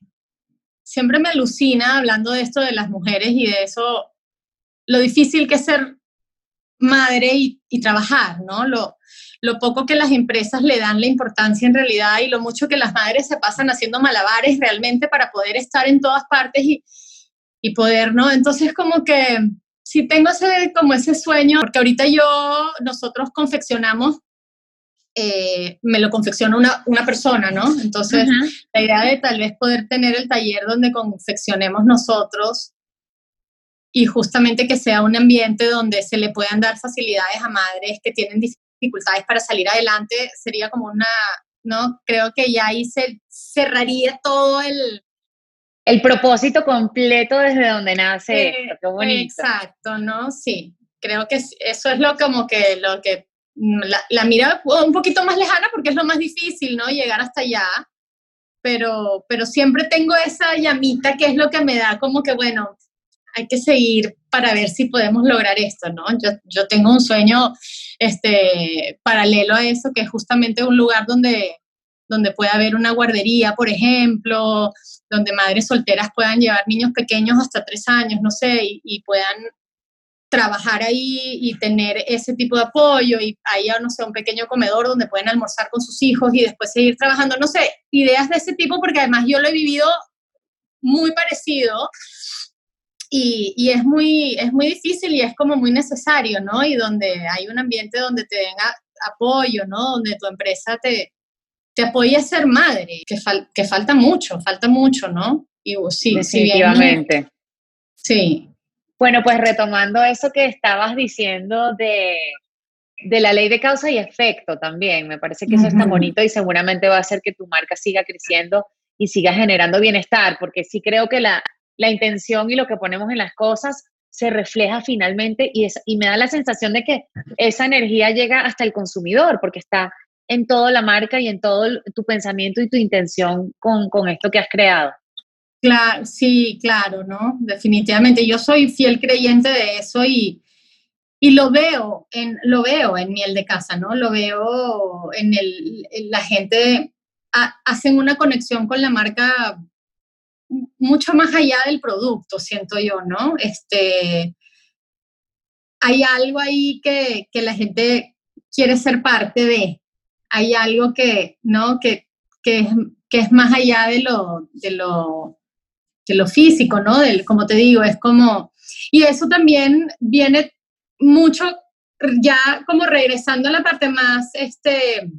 siempre me alucina hablando de esto de las mujeres y de eso, lo difícil que es ser madre y, trabajar, ¿no? Lo, lo poco que las empresas le dan la importancia en realidad y lo mucho que las madres se pasan haciendo malabares realmente para poder estar en todas partes y, y poder, ¿no? Entonces como que sí tengo ese, como ese sueño, porque ahorita yo, nosotros confeccionamos, eh, me lo confecciona una, una persona, ¿no? Entonces la idea de tal vez poder tener el taller donde confeccionemos nosotros y justamente que sea un ambiente donde se le puedan dar facilidades a madres que tienen dificultades para salir adelante, sería como una, ¿no? Creo que ya ahí se cerraría todo el... El propósito completo desde donde nace eh, qué bonito. Exacto, ¿no? Sí, creo que eso es lo como que, lo que la, la mira un poquito más lejana porque es lo más difícil, ¿no? Llegar hasta allá, pero, pero siempre tengo esa llamita que es lo que me da como que, bueno, hay que seguir para ver si podemos lograr esto, ¿no? Yo, yo tengo un sueño este, paralelo a eso, que es justamente un lugar donde, donde pueda haber una guardería, por ejemplo, donde madres solteras puedan llevar niños pequeños hasta tres años, no sé, y, puedan trabajar ahí y tener ese tipo de apoyo y haya, no sé, un pequeño comedor donde pueden almorzar con sus hijos y después seguir trabajando, no sé, ideas de ese tipo, porque además yo lo he vivido muy parecido y, es, muy, es muy difícil y es como muy necesario, ¿no? Y donde hay un ambiente donde te den apoyo, ¿no? Donde tu empresa te, te apoye a ser madre, que, que falta mucho, falta mucho, ¿no? Y sí, Definitivamente. sí. Bueno, pues retomando eso que estabas diciendo de, de la ley de causa y efecto también, me parece que eso está bonito y seguramente va a hacer que tu marca siga creciendo y siga generando bienestar, porque sí creo que la, la intención y lo que ponemos en las cosas se refleja finalmente y, es, y me da la sensación de que esa energía llega hasta el consumidor porque está en toda la marca y en todo tu pensamiento y tu intención con, con esto que has creado. Sí, claro, ¿no? Definitivamente. Yo soy fiel creyente de eso y, y lo veo en, lo veo en miel de casa, ¿no? Lo veo en, el, la gente, hacen una conexión con la marca mucho más allá del producto, siento yo, ¿no? Este, hay algo ahí que, que la gente quiere ser parte de, hay algo que, ¿no? Que, que, es, que es más allá de lo, de lo, de lo físico, ¿no? Del, como te digo, es como, y eso también viene mucho ya como regresando a la parte más, este,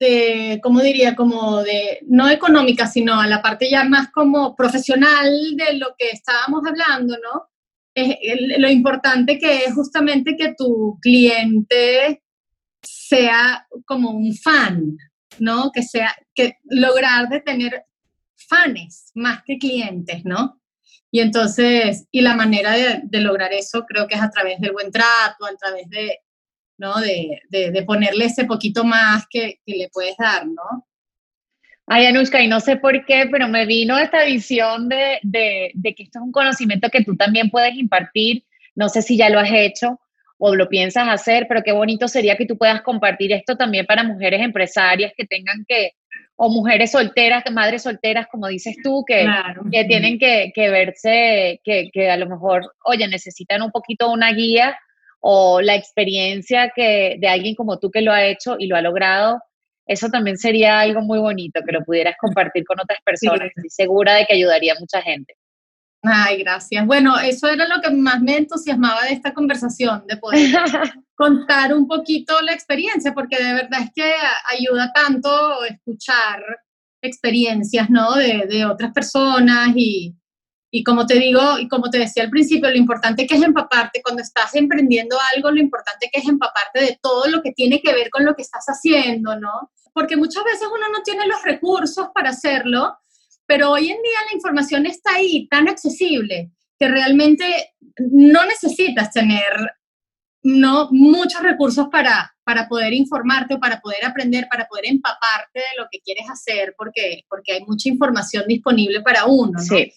de, ¿cómo diría? Como de, no económica, sino a la parte ya más como profesional de lo que estábamos hablando, ¿no? Es, lo importante que es justamente que tu cliente sea como un fan, ¿no? Que sea, que lograr de tener fans más que clientes, ¿no? Y entonces, y la manera de, lograr eso creo que es a través del buen trato, a través de, ¿no? De, ponerle ese poquito más que, le puedes dar, ¿no? Ay, Anushka, y no sé por qué, pero me vino esta visión de, de que esto es un conocimiento que tú también puedes impartir. No sé si ya lo has hecho o lo piensas hacer, pero qué bonito sería que tú puedas compartir esto también para mujeres empresarias que tengan que o mujeres solteras, madres solteras, como dices tú, que, que tienen que, que verse, que, que, a lo mejor, oye, necesitan un poquito una guía o la experiencia que, de alguien como tú que lo ha hecho y lo ha logrado. Eso también sería algo muy bonito, que lo pudieras compartir con otras personas. Estoy segura de que ayudaría a mucha gente. Ay, gracias. Bueno, eso era lo que más me entusiasmaba de esta conversación, de poder contar un poquito la experiencia, porque de verdad es que ayuda tanto escuchar experiencias, ¿no? De, de otras personas y, y como te digo, y como te decía al principio, lo importante que es empaparte, cuando estás emprendiendo algo, lo importante que es empaparte de todo lo que tiene que ver con lo que estás haciendo, ¿no? Porque muchas veces uno no tiene los recursos para hacerlo pero hoy en día la información está ahí, tan accesible, que realmente no necesitas tener no muchos recursos para, para poder informarte o para poder aprender, para poder empaparte de lo que quieres hacer, porque, porque hay mucha información disponible para uno. ¿no? Sí.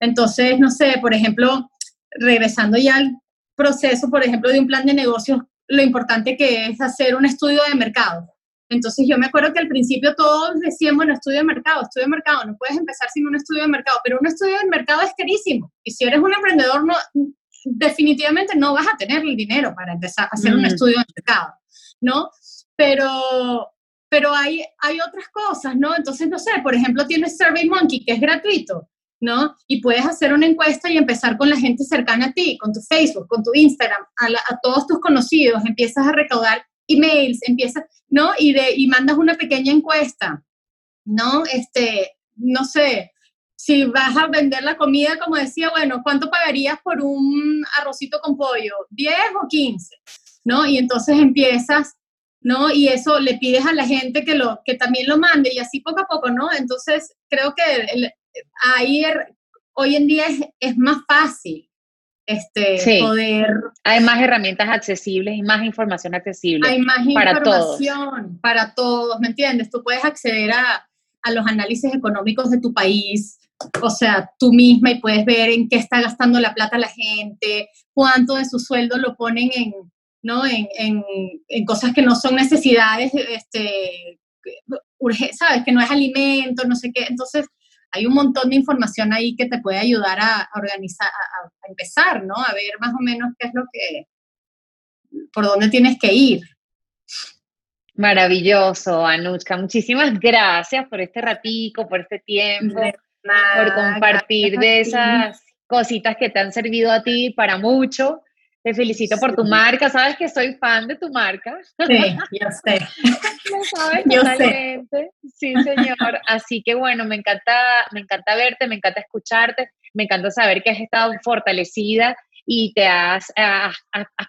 Entonces, no sé, por ejemplo, regresando ya al proceso, por ejemplo, de un plan de negocios, lo importante que es hacer un estudio de mercado. Entonces yo me acuerdo que al principio todos decían, bueno, estudio de mercado, estudio de mercado, no puedes empezar sin un estudio de mercado, pero un estudio de mercado es carísimo. Y si eres un emprendedor, no, definitivamente no vas a tener el dinero para empezar a hacer un mm. estudio de mercado, ¿no? Pero, pero hay, hay otras cosas, ¿no? Entonces, no sé, por ejemplo, tienes SurveyMonkey, que es gratuito, ¿no? Y puedes hacer una encuesta y empezar con la gente cercana a ti, con tu Facebook, con tu Instagram, a, a todos tus conocidos, empiezas a recaudar emails, empiezas, ¿no? Y, de, y mandas una pequeña encuesta, ¿no? Este, no sé, si vas a vender la comida, como decía, bueno, ¿cuánto pagarías por un arrocito con pollo? ¿10 o 15? ¿No? Y entonces empiezas, ¿no? Y eso le pides a la gente que, lo, que también lo mande y así poco a poco, ¿no? Entonces creo que ahí er, hoy en día es más fácil, este, poder... Hay más herramientas accesibles y más información accesible. Hay más para información todos. para todos, ¿me entiendes? Tú puedes acceder a, a los análisis económicos de tu país, o sea, tú misma y puedes ver en qué está gastando la plata la gente, cuánto de su sueldo lo ponen en, ¿no? en, en, en cosas que no son necesidades, este, ¿sabes? Que no es alimento, no sé qué. Entonces, hay un montón de información ahí que te puede ayudar a, organizar, a, empezar, ¿no? A ver más o menos qué es lo que, por dónde tienes que ir. Maravilloso, Anushka. Muchísimas gracias por este ratico, por este tiempo, por compartir de esas cositas que te han servido a ti para mucho. Te felicito por tu marca. Sabes que soy fan de tu marca. Sí, yo sé. Lo sabes yo totalmente. Sí, señor. Así que bueno, me encanta, me encanta verte, me encanta escucharte, me encanta saber que has estado fortalecida y te has, has,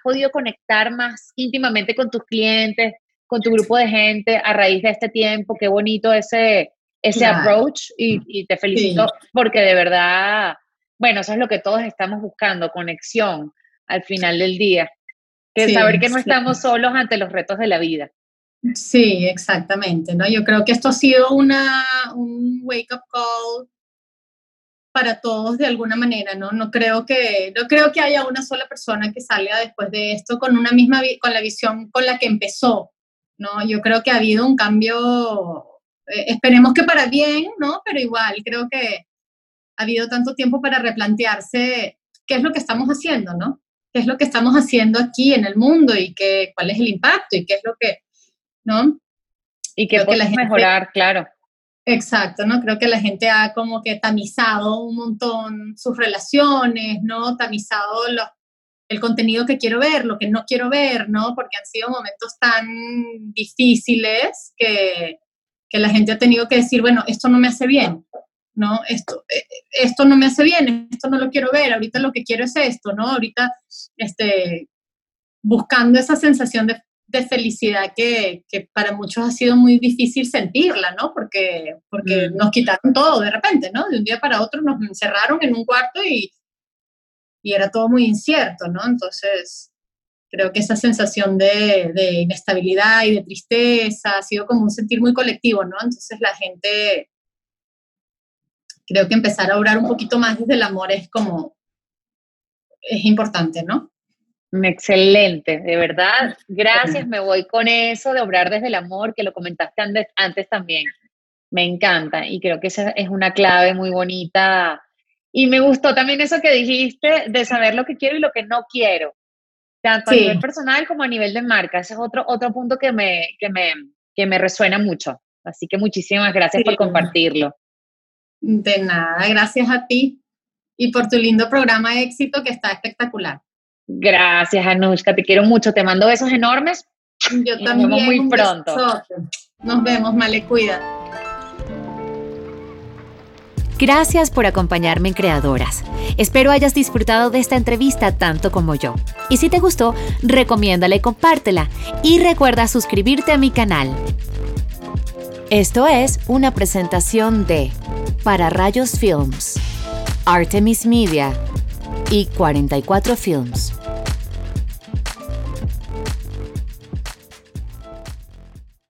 podido conectar más íntimamente con tus clientes, con tu grupo de gente a raíz de este tiempo. Qué bonito ese, ese approach y, y, te felicito porque de verdad, bueno, eso es lo que todos estamos buscando, conexión al final del día. Que saber que no estamos solos ante los retos de la vida. Sí, exactamente, ¿no? Yo creo que esto ha sido una, un wake-up call para todos de alguna manera, ¿no? No creo que, no creo que haya una sola persona que salga después de esto con una misma, con la visión con la que empezó, ¿no? Yo creo que ha habido un cambio, eh, esperemos que para bien, ¿no? Pero igual, creo que ha habido tanto tiempo para replantearse qué es lo que estamos haciendo, ¿no? Qué es lo que estamos haciendo aquí en el mundo y qué, cuál es el impacto y qué es lo que, ¿no? Y qué podemos mejorar, claro. Exacto, ¿no? Creo que la gente ha como que tamizado un montón sus relaciones, ¿no? Tamizado los, el contenido que quiero ver, lo que no quiero ver, ¿no? Porque han sido momentos tan difíciles que, que la gente ha tenido que decir, bueno, esto no me hace bien, ¿no? Esto, eh, esto no me hace bien, esto no lo quiero ver, ahorita lo que quiero es esto, ¿no? Ahorita, este, buscando esa sensación de, felicidad que, para muchos ha sido muy difícil sentirla, ¿no? Porque, porque mm. nos quitaron todo de repente, ¿no? De un día para otro nos encerraron en un cuarto y, y era todo muy incierto, ¿no? Entonces, creo que esa sensación de, de inestabilidad y de tristeza ha sido como un sentir muy colectivo, ¿no? Entonces la gente creo que empezar a orar un poquito más desde el amor es como, es importante, ¿no? Excelente, de verdad. Gracias, me voy con eso de obrar desde el amor, que lo comentaste antes, antes también. Me encanta y creo que esa es una clave muy bonita. Y me gustó también eso que dijiste de saber lo que quiero y lo que no quiero, tanto a nivel personal como a nivel de marca. Ese es otro, otro punto que me, que, me, que me resuena mucho. Así que muchísimas gracias por compartirlo. De nada, gracias a ti y por tu lindo programa de éxito que está espectacular. Gracias, Anushka, te quiero mucho, te mando besos enormes. Yo también. Nos vemos muy pronto. Nos vemos, Male, cuida. Gracias por acompañarme en Creadoras. Espero hayas disfrutado de esta entrevista tanto como yo. Y si te gustó, recomiéndala y compártela. Y recuerda suscribirte a mi canal. Esto es una presentación de Para Rayos Films, Artemis Media y 44 Films.